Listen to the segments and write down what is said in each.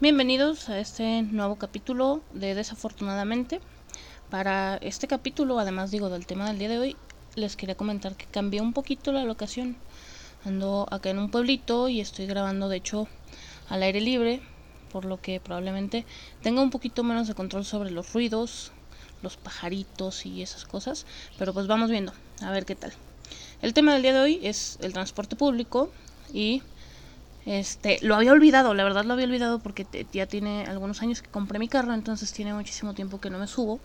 Bienvenidos a este nuevo capítulo de Desafortunadamente. Para este capítulo, además digo del tema del día de hoy, les quería comentar que cambié un poquito la locación. Ando acá en un pueblito y estoy grabando de hecho al aire libre, por lo que probablemente tenga un poquito menos de control sobre los ruidos, los pajaritos y esas cosas, pero pues vamos viendo, a ver qué tal. El tema del día de hoy es el transporte público y este, lo había olvidado, la verdad lo había olvidado porque te- ya tiene algunos años que compré mi carro, entonces tiene muchísimo tiempo que no me subo.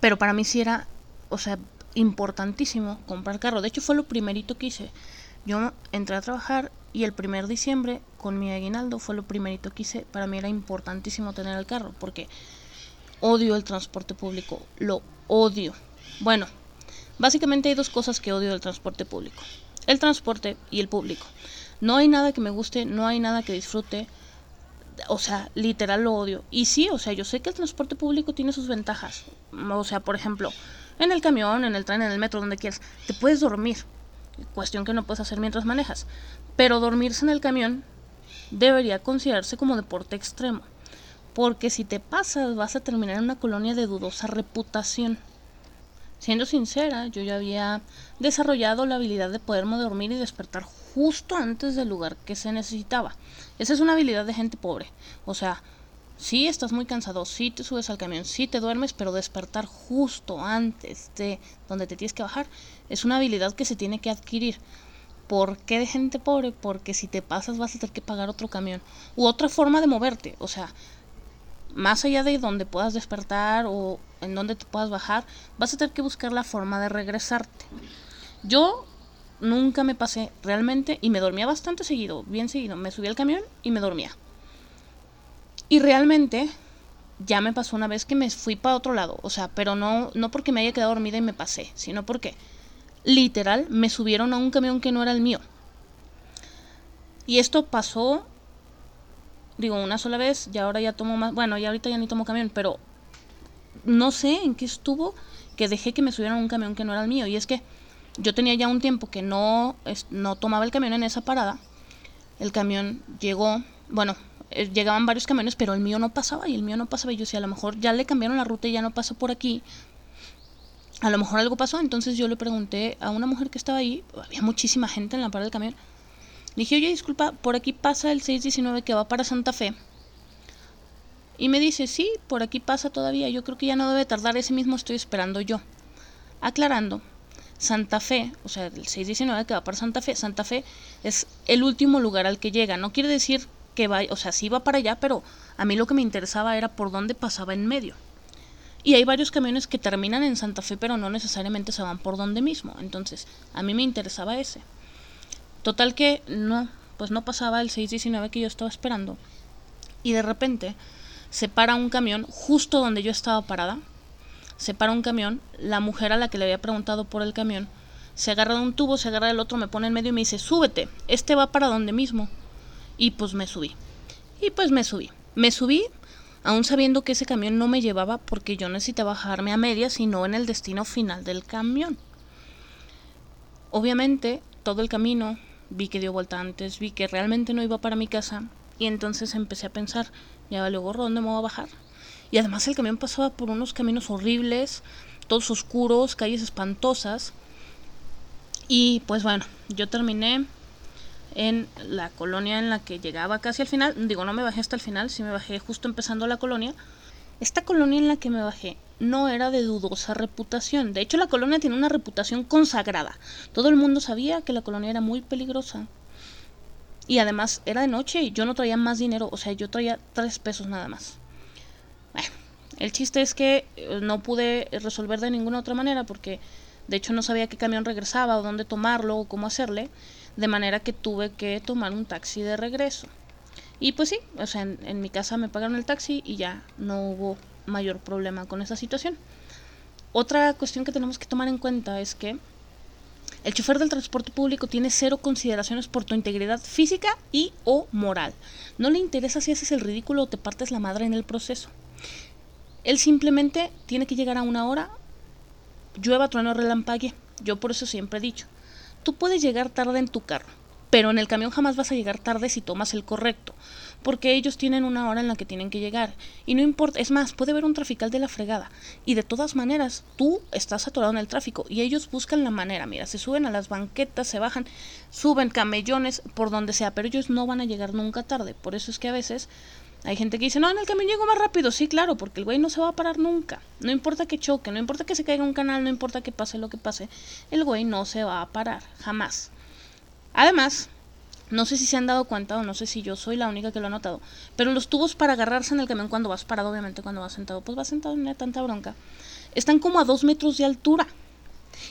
Pero para mí sí era, o sea, importantísimo comprar carro. De hecho fue lo primerito que hice. Yo entré a trabajar y el primer diciembre con mi aguinaldo fue lo primerito que hice. Para mí era importantísimo tener el carro porque odio el transporte público, lo odio. Bueno, básicamente hay dos cosas que odio del transporte público. El transporte y el público. No hay nada que me guste, no hay nada que disfrute. O sea, literal lo odio. Y sí, o sea, yo sé que el transporte público tiene sus ventajas. O sea, por ejemplo, en el camión, en el tren, en el metro, donde quieras, te puedes dormir. Cuestión que no puedes hacer mientras manejas. Pero dormirse en el camión debería considerarse como deporte extremo. Porque si te pasas vas a terminar en una colonia de dudosa reputación. Siendo sincera, yo ya había desarrollado la habilidad de poderme dormir y despertar justo antes del lugar que se necesitaba. Esa es una habilidad de gente pobre. O sea, sí estás muy cansado, sí te subes al camión, sí te duermes, pero despertar justo antes de donde te tienes que bajar es una habilidad que se tiene que adquirir. ¿Por qué de gente pobre? Porque si te pasas vas a tener que pagar otro camión u otra forma de moverte. O sea, más allá de donde puedas despertar o en donde te puedas bajar, vas a tener que buscar la forma de regresarte. Yo nunca me pasé realmente y me dormía bastante seguido, bien seguido. Me subí al camión y me dormía. Y realmente ya me pasó una vez que me fui para otro lado, o sea, pero no no porque me haya quedado dormida y me pasé, sino porque literal me subieron a un camión que no era el mío. Y esto pasó digo, una sola vez, y ahora ya tomo más, bueno, ya ahorita ya ni tomo camión, pero no sé en qué estuvo que dejé que me subieran un camión que no era el mío. Y es que yo tenía ya un tiempo que no, no tomaba el camión en esa parada. El camión llegó, bueno, eh, llegaban varios camiones, pero el mío no pasaba y el mío no pasaba. Y yo decía, a lo mejor ya le cambiaron la ruta y ya no pasa por aquí. A lo mejor algo pasó, entonces yo le pregunté a una mujer que estaba ahí, había muchísima gente en la parada del camión. Dije, oye, disculpa, por aquí pasa el 619 que va para Santa Fe. Y me dice, sí, por aquí pasa todavía. Yo creo que ya no debe tardar, ese mismo estoy esperando yo. Aclarando, Santa Fe, o sea, el 619 que va para Santa Fe, Santa Fe es el último lugar al que llega. No quiere decir que vaya, o sea, sí va para allá, pero a mí lo que me interesaba era por dónde pasaba en medio. Y hay varios camiones que terminan en Santa Fe, pero no necesariamente se van por donde mismo. Entonces, a mí me interesaba ese. Total que no, pues no pasaba el 619 que yo estaba esperando. Y de repente se para un camión justo donde yo estaba parada. Se para un camión, la mujer a la que le había preguntado por el camión se agarra de un tubo, se agarra del otro, me pone en medio y me dice, súbete, este va para donde mismo. Y pues me subí. Y pues me subí. Me subí aún sabiendo que ese camión no me llevaba porque yo necesitaba bajarme a medias y no en el destino final del camión. Obviamente, todo el camino vi que dio vuelta antes, vi que realmente no iba para mi casa y entonces empecé a pensar, ya gorro, ¿dónde me voy a bajar? Y además el camión pasaba por unos caminos horribles, todos oscuros, calles espantosas. Y pues bueno, yo terminé en la colonia en la que llegaba casi al final. Digo, no me bajé hasta el final, sí me bajé justo empezando la colonia. Esta colonia en la que me bajé no era de dudosa reputación. De hecho, la colonia tiene una reputación consagrada. Todo el mundo sabía que la colonia era muy peligrosa. Y además era de noche y yo no traía más dinero. O sea, yo traía tres pesos nada más. Bueno, el chiste es que eh, no pude resolver de ninguna otra manera porque de hecho no sabía qué camión regresaba o dónde tomarlo o cómo hacerle. De manera que tuve que tomar un taxi de regreso. Y pues sí, o sea, en, mi casa me pagaron el taxi y ya no hubo mayor problema con esa situación. Otra cuestión que tenemos que tomar en cuenta es que el chofer del transporte público tiene cero consideraciones por tu integridad física y o moral. No le interesa si haces el ridículo o te partes la madre en el proceso. Él simplemente tiene que llegar a una hora, llueva, trueno, relampague. Yo por eso siempre he dicho, tú puedes llegar tarde en tu carro, pero en el camión jamás vas a llegar tarde si tomas el correcto, porque ellos tienen una hora en la que tienen que llegar. Y no importa, es más, puede haber un trafical de la fregada. Y de todas maneras, tú estás atorado en el tráfico y ellos buscan la manera. Mira, se suben a las banquetas, se bajan, suben camellones, por donde sea, pero ellos no van a llegar nunca tarde. Por eso es que a veces hay gente que dice, no, en el camión llego más rápido. Sí, claro, porque el güey no se va a parar nunca. No importa que choque, no importa que se caiga un canal, no importa que pase lo que pase, el güey no se va a parar, jamás. Además, no sé si se han dado cuenta o no sé si yo soy la única que lo ha notado, pero los tubos para agarrarse en el camión cuando vas parado, obviamente cuando vas sentado, pues vas sentado en tanta bronca, están como a dos metros de altura.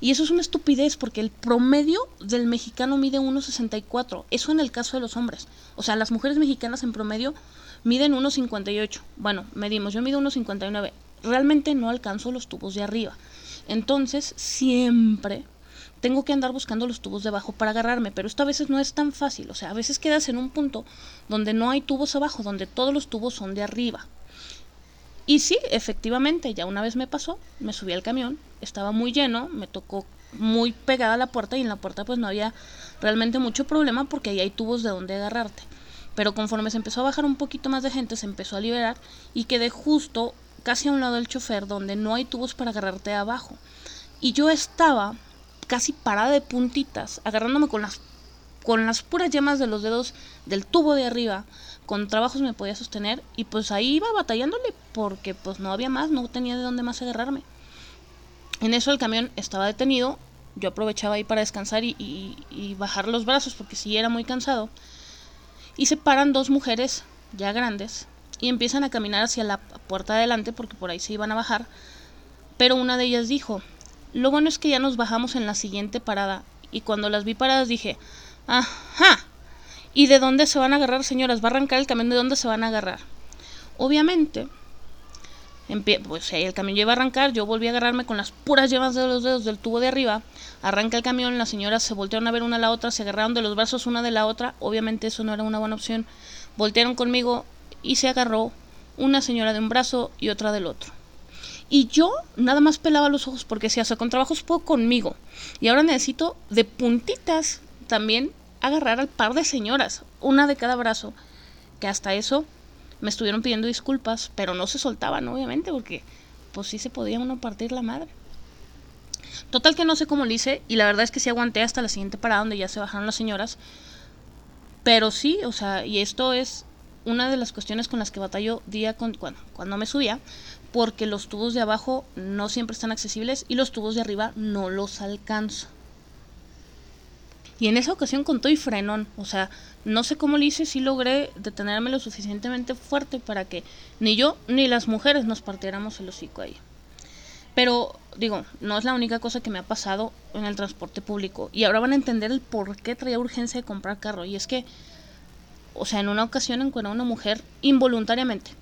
Y eso es una estupidez porque el promedio del mexicano mide 1,64. Eso en el caso de los hombres. O sea, las mujeres mexicanas en promedio miden 1,58. Bueno, medimos, yo mido 1,59. Realmente no alcanzo los tubos de arriba. Entonces, siempre tengo que andar buscando los tubos de abajo para agarrarme, pero esto a veces no es tan fácil, o sea, a veces quedas en un punto donde no hay tubos abajo, donde todos los tubos son de arriba. Y sí, efectivamente, ya una vez me pasó, me subí al camión, estaba muy lleno, me tocó muy pegada a la puerta y en la puerta pues no había realmente mucho problema porque ahí hay tubos de donde agarrarte. Pero conforme se empezó a bajar un poquito más de gente, se empezó a liberar y quedé justo casi a un lado del chofer donde no hay tubos para agarrarte abajo. Y yo estaba casi parada de puntitas, agarrándome con las, con las puras yemas de los dedos del tubo de arriba. Con trabajos me podía sostener y pues ahí iba batallándole porque pues no había más, no tenía de dónde más agarrarme. En eso el camión estaba detenido, yo aprovechaba ahí para descansar y, bajar los brazos porque sí era muy cansado. Y se paran dos mujeres ya grandes y empiezan a caminar hacia la puerta de adelante porque por ahí se iban a bajar. Pero una de ellas dijo, lo bueno es que ya nos bajamos en la siguiente parada y cuando las vi paradas dije, ajá, ¿y de dónde se van a agarrar, señoras? ¿Va a arrancar el camión? ¿De dónde se van a agarrar? Obviamente, pues el camión lleva a arrancar, yo volví a agarrarme con las puras yemas de los dedos del tubo de arriba, arranca el camión, las señoras se voltearon a ver una a la otra, se agarraron de los brazos una de la otra, obviamente eso no era una buena opción, voltearon conmigo y se agarró una señora de un brazo y otra del otro. Y yo nada más pelaba los ojos porque si hace con trabajos puedo conmigo. Y ahora necesito de puntitas también agarrar al par de señoras, una de cada brazo. Que hasta eso me estuvieron pidiendo disculpas, pero no se soltaban, obviamente, porque pues sí se podía uno partir la madre. Total que no sé cómo lo hice y la verdad es que sí aguanté hasta la siguiente parada donde ya se bajaron las señoras. Pero sí, o sea, y esto es una de las cuestiones con las que batallo día con cuando, cuando me subía, porque los tubos de abajo no siempre están accesibles y los tubos de arriba no los alcanzo. Y en esa ocasión con todo y frenón, o sea, no sé cómo lo hice, si logré detenerme lo suficientemente fuerte para que ni yo ni las mujeres nos partiéramos el hocico ahí. Pero digo, no es la única cosa que me ha pasado en el transporte público. Y ahora van a entender el por qué traía urgencia de comprar carro. Y es que, o sea, en una ocasión encuentro a una mujer involuntariamente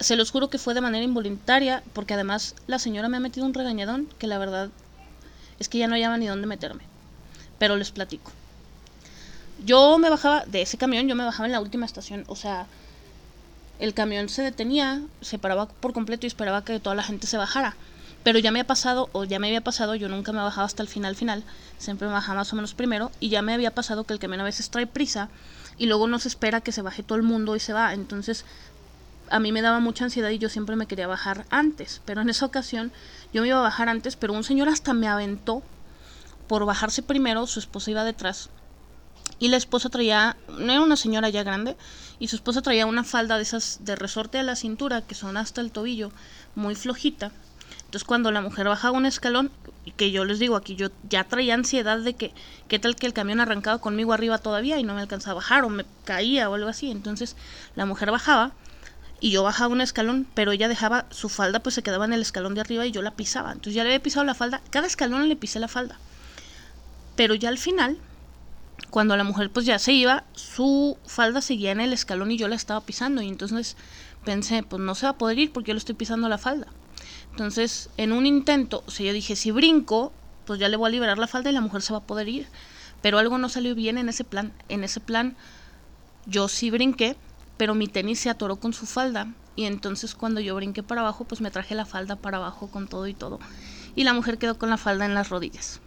se los juro que fue de manera involuntaria, porque además la señora me ha metido un regañadón que la verdad es que ya no hallaba ni dónde meterme. Pero les platico. Yo me bajaba de ese camión, yo me bajaba en la última estación, o sea, el camión se detenía, se paraba por completo y esperaba que toda la gente se bajara. Pero ya me ha pasado, o ya me había pasado, yo nunca me bajaba hasta el final final, siempre me bajaba más o menos primero, y ya me había pasado que el camión a veces trae prisa y luego no se espera que se baje todo el mundo y se va. Entonces a mí me daba mucha ansiedad y yo siempre me quería bajar antes. Pero en esa ocasión yo me iba a bajar antes, pero un señor hasta me aventó por bajarse primero, su esposa iba detrás. Y la esposa traía, no era una señora ya grande, y su esposa traía una falda de esas de resorte a la cintura, que son hasta el tobillo, muy flojita. Entonces cuando la mujer bajaba un escalón, que yo les digo aquí, yo ya traía ansiedad de que, qué tal que el camión arrancaba conmigo arriba todavía y no me alcanzaba a bajar o me caía o algo así. Entonces la mujer bajaba y yo bajaba un escalón, pero ella dejaba su falda, pues se quedaba en el escalón de arriba y yo la pisaba. Entonces ya le había pisado la falda, cada escalón le pisé la falda. Pero ya al final, cuando la mujer pues ya se iba, su falda seguía en el escalón y yo la estaba pisando. Y entonces pensé, pues no se va a poder ir porque yo le estoy pisando la falda. Entonces, en un intento, o sea, yo dije, si brinco, pues ya le voy a liberar la falda y la mujer se va a poder ir. Pero algo no salió bien en ese plan. En ese plan, yo sí brinqué, pero mi tenis se atoró con su falda y entonces cuando yo brinqué para abajo pues me traje la falda para abajo con todo y todo y la mujer quedó con la falda en las rodillas.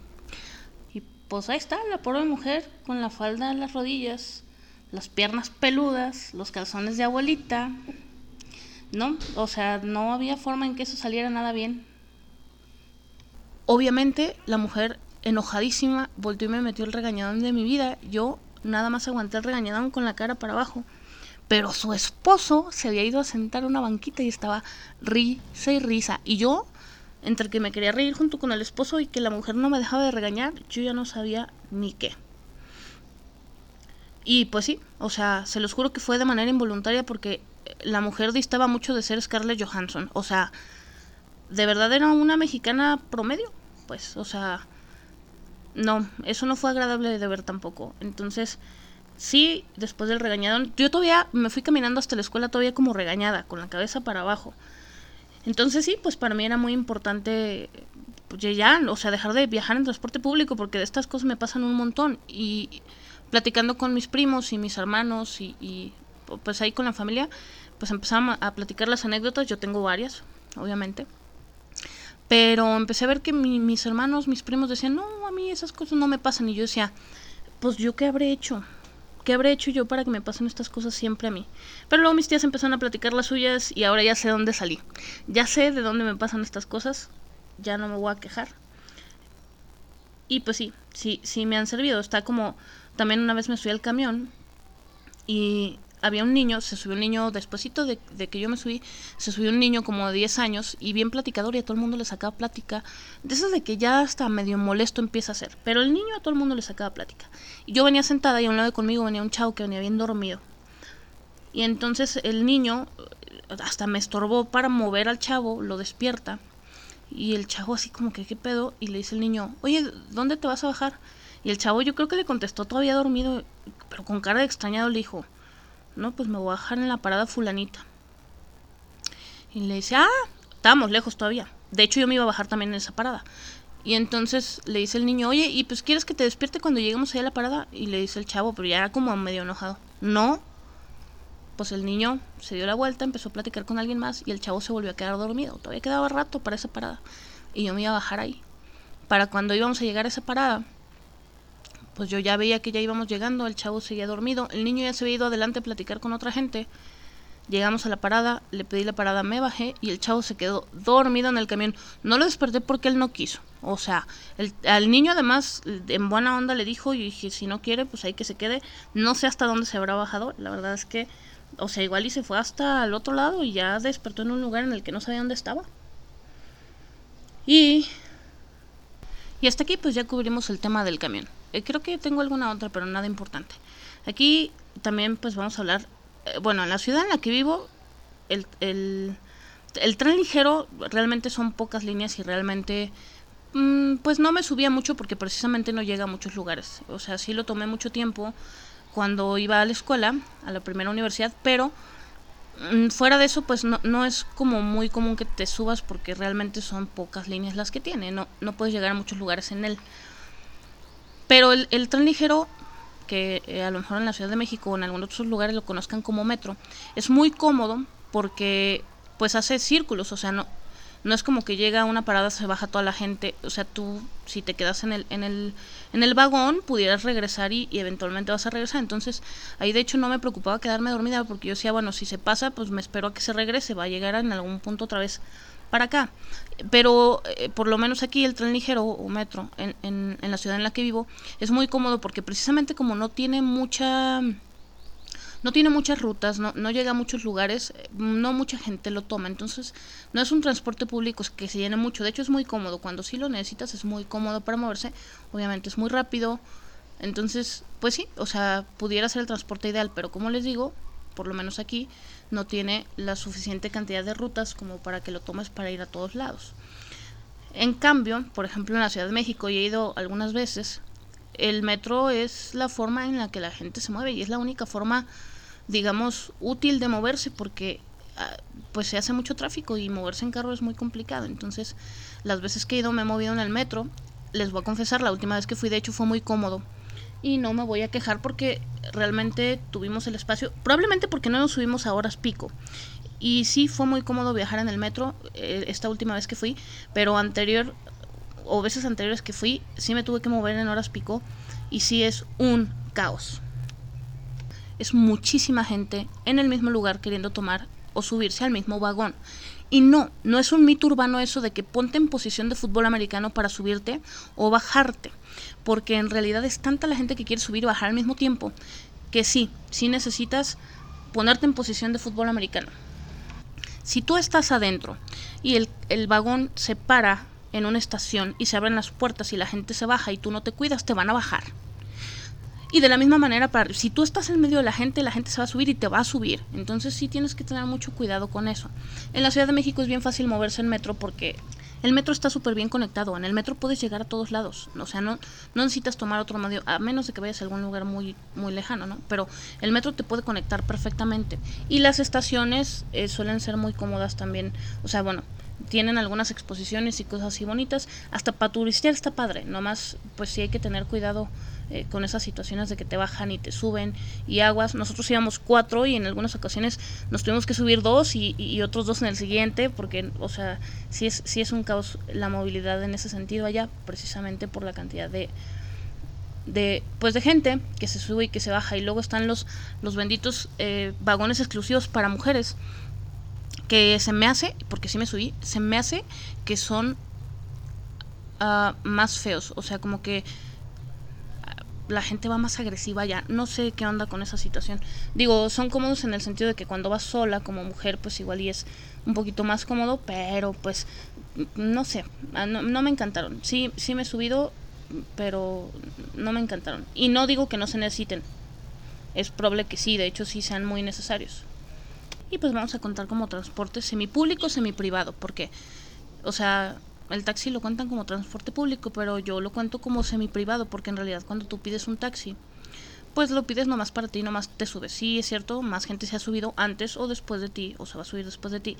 Y pues ahí está, la pobre mujer con la falda en las rodillas, las piernas peludas, los calzones de abuelita. No, o sea, no había forma en que eso saliera nada bien. Obviamente la mujer enojadísima volvió y me metió el regañadón de mi vida. Yo nada más aguanté el regañadón con la cara para abajo. Pero su esposo se había ido a sentar a una banquita y estaba risa y risa. Y yo, entre que me quería reír junto con el esposo y que la mujer no me dejaba de regañar, yo ya no sabía ni qué. Y pues sí, o sea, se los juro que fue de manera involuntaria porque la mujer distaba mucho de ser Scarlett Johansson. O sea, de verdad era una mexicana promedio. Pues, o sea, no, eso no fue agradable de ver tampoco. Entonces, sí, después del regañadón, yo todavía me fui caminando hasta la escuela todavía como regañada, con la cabeza para abajo. Entonces sí, pues para mí era muy importante pues ya, o sea, dejar de viajar en transporte público porque de estas cosas me pasan un montón y platicando con mis primos y mis hermanos y, pues ahí con la familia, pues empezamos a platicar las anécdotas, yo tengo varias, obviamente. Pero empecé a ver que mis hermanos, mis primos decían, no, a mí esas cosas no me pasan. Y yo decía, pues yo qué habré hecho. ¿Qué habré hecho yo para que me pasen estas cosas siempre a mí? Pero luego mis tías empezaron a platicar las suyas y ahora ya sé dónde salí. Ya sé de dónde me pasan estas cosas. Ya no me voy a quejar. Y pues sí, sí, sí me han servido. Está como, también una vez me subí al camión y había un niño, se subió un niño despuesito de, de, que yo me subí, se subió un niño como de 10 años y bien platicador y a todo el mundo le sacaba plática. De esas de que ya hasta medio molesto empieza a ser. Pero el niño a todo el mundo le sacaba plática. Y yo venía sentada y a un lado de conmigo venía un chavo que venía bien dormido. Y entonces el niño hasta me estorbó para mover al chavo, lo despierta. Y el chavo así como que, ¿qué pedo? Y le dice el niño, oye, ¿dónde te vas a bajar? Y el chavo yo creo que le contestó todavía dormido, pero con cara de extrañado le dijo, no, pues me voy a bajar en la parada fulanita. Y le dice, ah, estábamos lejos todavía. De hecho, yo me iba a bajar también en esa parada. Y entonces le dice el niño, oye, ¿y pues quieres que te despierte cuando lleguemos allá a la parada? Y le dice el chavo, pero ya era como medio enojado. No. Pues el niño se dio la vuelta, empezó a platicar con alguien más y el chavo se volvió a quedar dormido. Todavía quedaba rato para esa parada. Y yo me iba a bajar ahí. Para cuando íbamos a llegar a esa parada, pues yo ya veía que ya íbamos llegando, el chavo seguía dormido, el niño ya se había ido adelante a platicar con otra gente. Llegamos a la parada, le pedí la parada, me bajé y el chavo se quedó dormido en el camión. No lo desperté porque él no quiso. O sea, el, al niño además en buena onda le dijo y dije, si no quiere, pues ahí que se quede. No sé hasta dónde se habrá bajado. La verdad es que, o sea, igual y se fue hasta el otro lado y ya despertó en un lugar en el que no sabía dónde estaba. Y... Y hasta aquí pues ya cubrimos el tema del camión. Eh, creo que tengo alguna otra, pero nada importante. Aquí también pues vamos a hablar, eh, bueno, en la ciudad en la que vivo, el, el, tren ligero realmente son pocas líneas y realmente mm, pues no me subía mucho porque precisamente no llega a muchos lugares. O sea, sí lo tomé mucho tiempo cuando iba a la escuela, a la primera universidad, pero mm, fuera de eso pues no, no es como muy común que te subas porque realmente son pocas líneas las que tiene, no, no puedes llegar a muchos lugares en él. Pero el, el tren ligero, que eh, a lo mejor en la Ciudad de México o en algunos otros lugares lo conozcan como metro, es muy cómodo porque pues hace círculos, o sea, no, no es como que llega a una parada, se baja toda la gente, o sea, tú si te quedas en el, en el, en el vagón pudieras regresar y, y, eventualmente vas a regresar, entonces ahí de hecho no me preocupaba quedarme dormida porque yo decía, bueno, si se pasa, pues me espero a que se regrese, va a llegar en algún punto otra vez para acá. Pero eh, por lo menos aquí el tren ligero o metro en, en, la ciudad en la que vivo es muy cómodo porque precisamente como no tiene mucha... No tiene muchas rutas, no, no llega a muchos lugares, no mucha gente lo toma, entonces no es un transporte público que se llene mucho, de hecho es muy cómodo, cuando sí lo necesitas es muy cómodo para moverse, obviamente es muy rápido, entonces pues sí, o sea, pudiera ser el transporte ideal, pero como les digo, por lo menos aquí, no tiene la suficiente cantidad de rutas como para que lo tomes para ir a todos lados. En cambio, por ejemplo, en la Ciudad de México, y he ido algunas veces, el metro es la forma en la que la gente se mueve y es la única forma, digamos, útil de moverse porque ah, pues se hace mucho tráfico y moverse en carro es muy complicado. Entonces, las veces que he ido me he movido en el metro. Les voy a confesar, la última vez que fui de hecho fue muy cómodo y no me voy a quejar porque realmente tuvimos el espacio, probablemente porque no nos subimos a horas pico. Y sí fue muy cómodo viajar en el metro eh, esta última vez que fui, pero anterior o veces anteriores que fui, sí me tuve que mover en horas pico y sí es un caos. Es muchísima gente en el mismo lugar queriendo tomar o subirse al mismo vagón. Y no, no es un mito urbano eso de que ponte en posición de fútbol americano para subirte o bajarte, porque en realidad es tanta la gente que quiere subir y bajar al mismo tiempo que sí, sí necesitas ponerte en posición de fútbol americano. Si tú estás adentro y el, el vagón se para en una estación y se abren las puertas y la gente se baja y tú no te cuidas, te van a bajar. Y de la misma manera, para, si tú estás en medio de la gente, la gente se va a subir y te va a subir. Entonces sí tienes que tener mucho cuidado con eso. En la Ciudad de México es bien fácil moverse en metro porque el metro está súper bien conectado. En el metro puedes llegar a todos lados. O sea, no, no necesitas tomar otro medio, a menos de que vayas a algún lugar muy, muy lejano, ¿no? Pero el metro te puede conectar perfectamente. Y las estaciones eh, suelen ser muy cómodas también. O sea, bueno, tienen algunas exposiciones y cosas así bonitas. Hasta para turistear está padre. Nomás, pues sí hay que tener cuidado eh, con esas situaciones de que te bajan y te suben y aguas. Nosotros íbamos cuatro y en algunas ocasiones nos tuvimos que subir dos y, y otros dos en el siguiente porque, o sea, sí es, sí es un caos la movilidad en ese sentido allá, precisamente por la cantidad de, de pues de gente que se sube y que se baja y luego están los los benditos eh, vagones exclusivos para mujeres que se me hace porque sí me subí se me hace que son uh, más feos o sea como que la gente va más agresiva ya. No sé qué onda con esa situación. Digo, son cómodos en el sentido de que cuando vas sola como mujer, pues igual y es un poquito más cómodo, pero pues no sé, ah, no, no me encantaron. Sí, sí me he subido, pero no me encantaron. Y no digo que no se necesiten. Es probable que sí, de hecho sí sean muy necesarios. Y pues vamos a contar como transporte semipúblico, semiprivado, porque, o sea, el taxi lo cuentan como transporte público, pero yo lo cuento como semi-privado, porque en realidad cuando tú pides un taxi, pues lo pides nomás para ti, nomás te subes. Sí, es cierto, más gente se ha subido antes o después de ti, o se va a subir después de ti,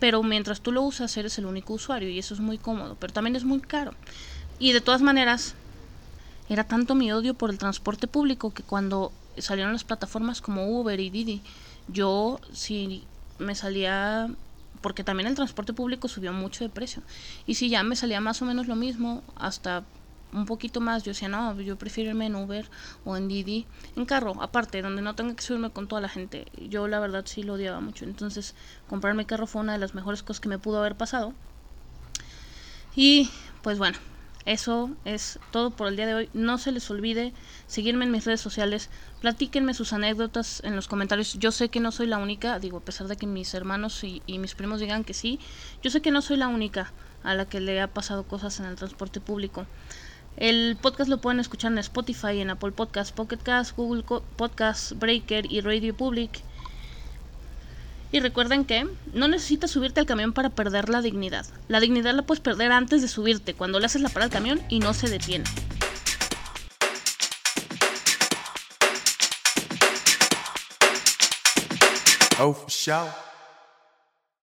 pero mientras tú lo usas eres el único usuario y eso es muy cómodo, pero también es muy caro. Y de todas maneras, era tanto mi odio por el transporte público que cuando salieron las plataformas como Uber y Didi, yo si me salía porque también el transporte público subió mucho de precio. Y si ya me salía más o menos lo mismo, hasta un poquito más, yo decía, no, yo prefiero irme en Uber o en Didi, en carro, aparte, donde no tenga que subirme con toda la gente. Yo la verdad sí lo odiaba mucho. Entonces, comprarme carro fue una de las mejores cosas que me pudo haber pasado. Y pues bueno, eso es todo por el día de hoy. No se les olvide seguirme en mis redes sociales. Platíquenme sus anécdotas en los comentarios. Yo sé que no soy la única, digo, a pesar de que mis hermanos y, mis primos digan que sí, yo sé que no soy la única a la que le ha pasado cosas en el transporte público. El podcast lo pueden escuchar en Spotify, en Apple Podcasts, Pocket Cast, Google Podcasts, Breaker y Radio Public. Y recuerden que no necesitas subirte al camión para perder la dignidad. La dignidad la puedes perder antes de subirte, cuando le haces la parada al camión y no se detiene. Oh, sure.